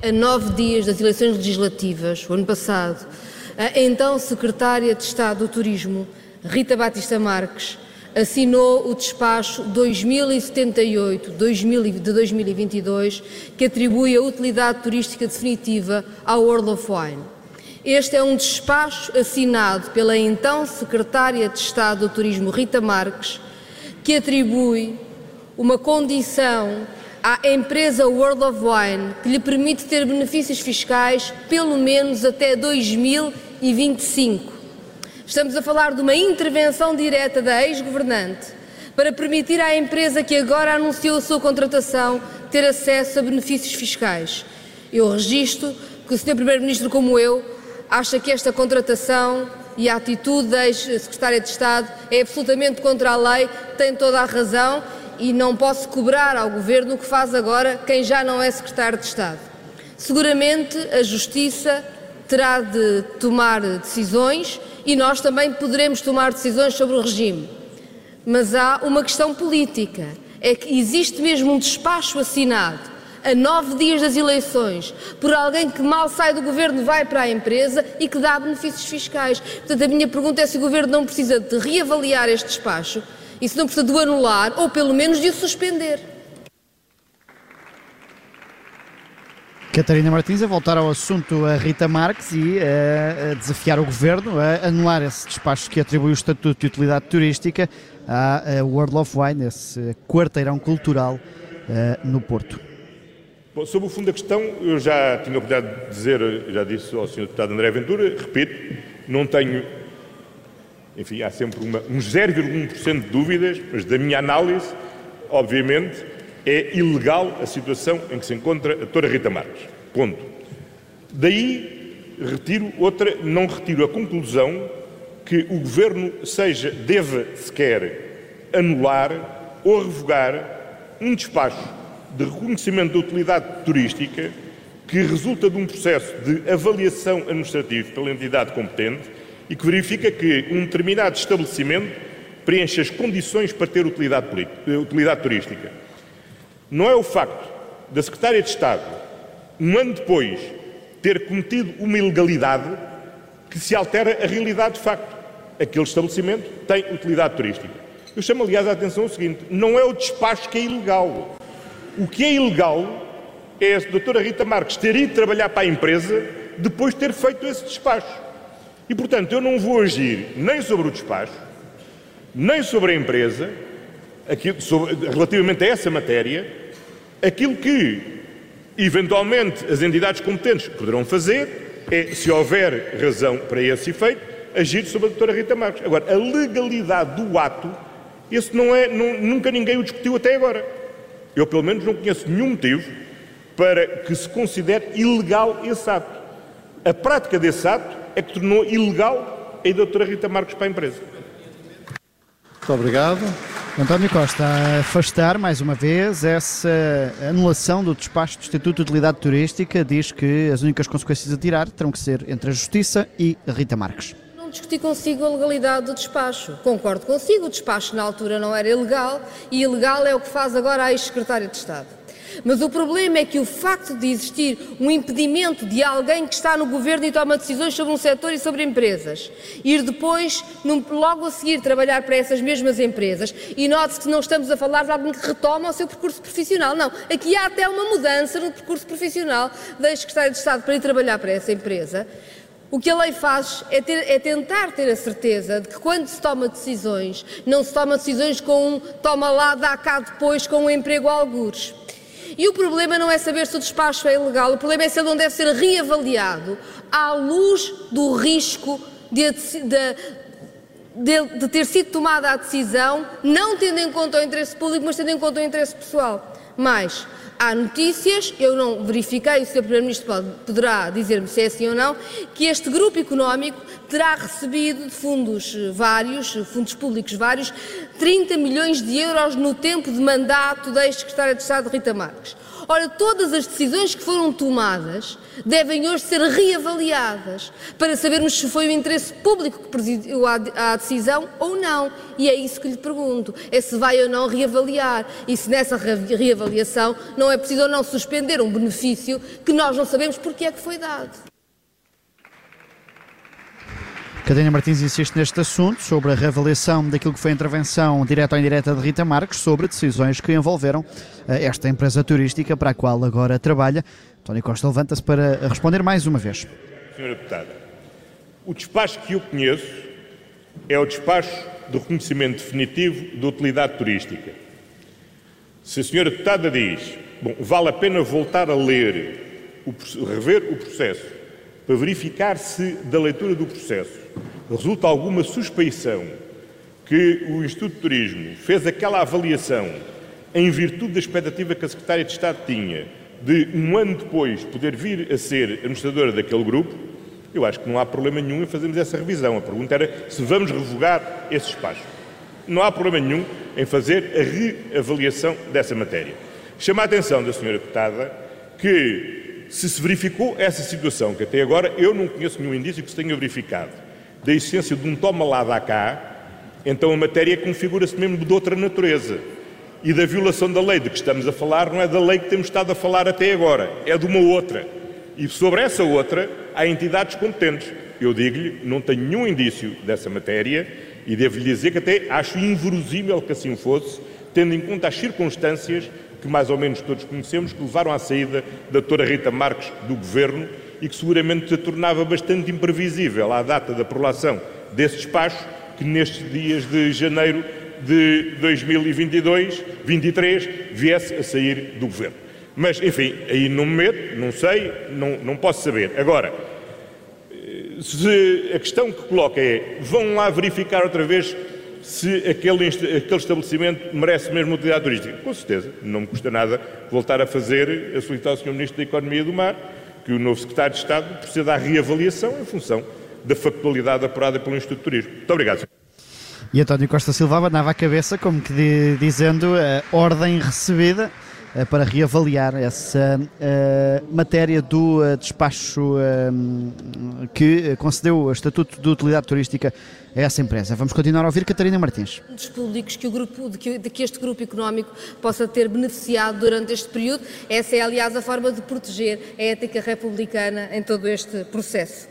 a nove dias das eleições legislativas, o ano passado, a então Secretária de Estado do Turismo, Rita Batista Marques, assinou o despacho 2078 de 2022, que atribui a utilidade turística definitiva ao World of Wine. Este é um despacho assinado pela então Secretária de Estado do Turismo, Rita Marques, que atribui uma condição à empresa World of Wine que lhe permite ter benefícios fiscais pelo menos até 2025. Estamos a falar de uma intervenção direta da ex-governante para permitir à empresa que agora anunciou a sua contratação ter acesso a benefícios fiscais. Eu registro que o Sr. Primeiro-Ministro, como eu, acha que esta contratação e a atitude da ex-secretária de Estado é absolutamente contra a lei, tem toda a razão e não posso cobrar ao Governo o que faz agora quem já não é secretário de Estado. Seguramente a Justiça terá de tomar decisões e nós também poderemos tomar decisões sobre o regime. Mas há uma questão política: é que existe mesmo um despacho assinado a nove dias das eleições por alguém que mal sai do governo vai para a empresa e que dá benefícios fiscais. Portanto, a minha pergunta é se o governo não precisa de reavaliar este despacho e se não precisa de o anular ou pelo menos de o suspender. Catarina Martins a voltar ao assunto a Rita Marques e a, desafiar o governo a anular esse despacho que atribui o estatuto de utilidade turística à World of Wine, esse quarteirão cultural no Porto. Bom, sobre o fundo da questão, eu já tinha a oportunidade de dizer, já disse ao Sr. Deputado André Ventura, repito, não tenho, enfim, há sempre uma, uns 0,1% de dúvidas, mas da minha análise, obviamente, é ilegal a situação em que se encontra a doutora Rita Marques. Ponto. Daí retiro outra, não retiro a conclusão que o Governo seja, deva sequer anular ou revogar um despacho de reconhecimento da utilidade turística que resulta de um processo de avaliação administrativa pela entidade competente e que verifica que um determinado estabelecimento preenche as condições para ter utilidade, utilidade turística. Não é o facto da Secretária de Estado, um ano depois, ter cometido uma ilegalidade que se altera a realidade de facto. Aquele estabelecimento tem utilidade turística. Eu chamo, aliás, a atenção ao seguinte: não é o despacho que é ilegal. O que é ilegal é a doutora Rita Marques ter ido trabalhar para a empresa depois de ter feito esse despacho. E, portanto, eu não vou agir nem sobre o despacho, nem sobre a empresa, aquilo, sobre, relativamente a essa matéria, aquilo que, eventualmente, as entidades competentes poderão fazer é, se houver razão para esse efeito, agir sobre a doutora Rita Marques. Agora, a legalidade do ato, esse não é, não, nunca ninguém o discutiu até agora. Eu, pelo menos, não conheço nenhum motivo para que se considere ilegal esse ato. A prática desse ato é que tornou ilegal a doutora Rita Marques para a empresa. Muito obrigado. António Costa, a afastar mais uma vez essa anulação do despacho do Instituto de Utilidade Turística, diz que as únicas consequências a tirar terão que ser entre a Justiça e a Rita Marques. Não discuti consigo a legalidade do despacho. Concordo consigo, o despacho na altura não era ilegal e ilegal é o que faz agora a ex-secretária de Estado. Mas o problema é que o facto de existir um impedimento de alguém que está no governo e toma decisões sobre um setor e sobre empresas, ir depois, logo a seguir, trabalhar para essas mesmas empresas, e note-se que não estamos a falar de alguém que retoma o seu percurso profissional. Não, aqui há até uma mudança no percurso profissional da ex-secretária de Estado para ir trabalhar para essa empresa. O que a lei faz é, ter, é, tentar ter a certeza de que quando se toma decisões, não se toma decisões com um toma lá, dá cá depois com um emprego a algures. E o problema não é saber se o despacho é ilegal, o problema é se ele não deve ser reavaliado à luz do risco de, de, de, de ter sido tomada a decisão, não tendo em conta o interesse público, mas tendo em conta o interesse pessoal. Mais, Há notícias, eu não verifiquei, o Sr. Primeiro-Ministro poderá dizer-me se é assim ou não, que este grupo económico terá recebido de fundos vários, fundos públicos vários, 30 milhões de euros no tempo de mandato da ex-secretária de Estado Rita Marques. Ora, todas as decisões que foram tomadas devem hoje ser reavaliadas para sabermos se foi o interesse público que presidiu à decisão ou não. E é isso que lhe pergunto: é se vai ou não reavaliar e se nessa reavaliação não é preciso ou não suspender um benefício que nós não sabemos porque é que foi dado. Catarina Martins insiste neste assunto sobre a reavaliação daquilo que foi a intervenção direta ou indireta de Rita Marques sobre decisões que envolveram eh, esta empresa turística para a qual agora trabalha. António Costa levanta-se para responder mais uma vez. Senhora Deputada, o despacho que eu conheço é o despacho do reconhecimento definitivo de utilidade turística. Se a Senhora Deputada diz, bom, vale a pena voltar a ler, o, rever o processo, para verificar se da leitura do processo resulta alguma suspeição que o Instituto de Turismo fez aquela avaliação em virtude da expectativa que a Secretária de Estado tinha de um ano depois poder vir a ser administradora daquele grupo, eu acho que não há problema nenhum em fazermos essa revisão. A pergunta era se vamos revogar esse espaço. Não há problema nenhum em fazer a reavaliação dessa matéria. Chama a atenção da Sra. Deputada que, se se verificou essa situação, que até agora eu não conheço nenhum indício que se tenha verificado, da existência de um toma lá da cá, então a matéria configura-se mesmo de outra natureza. E da violação da lei de que estamos a falar não é da lei que temos estado a falar até agora, é de uma outra. E sobre essa outra há entidades competentes. Eu digo-lhe, não tenho nenhum indício dessa matéria e devo-lhe dizer que até acho inverosímil que assim fosse, tendo em conta as circunstâncias que mais ou menos todos conhecemos, que levaram à saída da doutora Rita Marques do Governo e que seguramente se tornava bastante imprevisível à data da aprovação desse despacho, que nestes dias de janeiro de 2022, 23, viesse a sair do Governo. Mas, enfim, aí não me meto, não sei, não, não posso saber. Agora, se a questão que coloca é, vão lá verificar outra vez se aquele, aquele estabelecimento merece mesmo utilidade turística. Com certeza, não me custa nada voltar a fazer, a solicitar ao Sr. Ministro da Economia do Mar que o novo Secretário de Estado proceda à reavaliação em função da factualidade apurada pelo Instituto de Turismo. Muito obrigado. E António Costa Silva abanava a cabeça, como que dizendo a ordem recebida eh, para reavaliar essa uh, matéria do uh, despacho que concedeu o Estatuto de Utilidade Turística a essa empresa. Vamos continuar a ouvir Catarina Martins. Dos públicos que o grupo, de que, de que este grupo económico possa ter beneficiado durante este período, essa é aliás a forma de proteger a ética republicana em todo este processo.